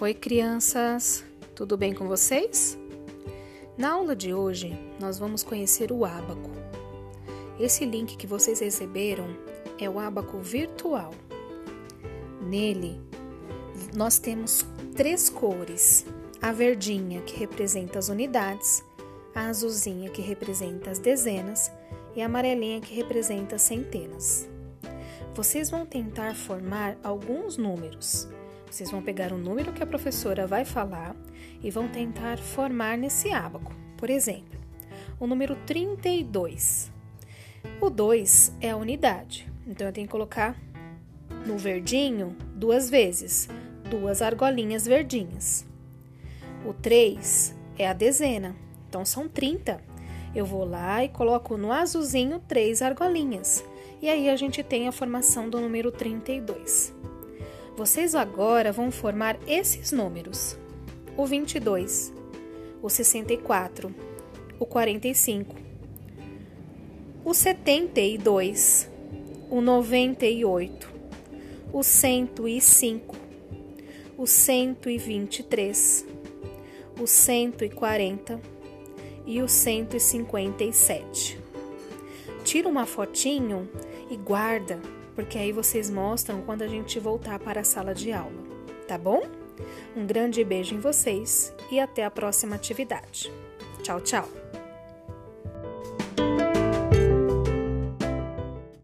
Oi, crianças! Tudo bem com vocês? Na aula de hoje, nós vamos conhecer o ábaco. Esse link que vocês receberam é o ábaco virtual. Nele, nós temos três cores: a verdinha, que representa as unidades, a azulzinha, que representa as dezenas, e a amarelinha, que representa as centenas. Vocês vão tentar formar alguns números vocês vão pegar o número que a professora vai falar e vão tentar formar nesse ábaco. Por exemplo, o número 32. O 2 é a unidade, então eu tenho que colocar no verdinho duas vezes, duas argolinhas verdinhas. O 3 é a dezena, então são 30. Eu vou lá e coloco no azulzinho três argolinhas. E aí a gente tem a formação do número 32. Vocês agora vão formar esses números: o 22, o 64, o 45, o 72, o 98, o 105, o 123, o 140 e o 157. Tira uma fotinho e guarda porque aí vocês mostram quando a gente voltar para a sala de aula, tá bom? Um grande beijo em vocês e até a próxima atividade. Tchau, tchau!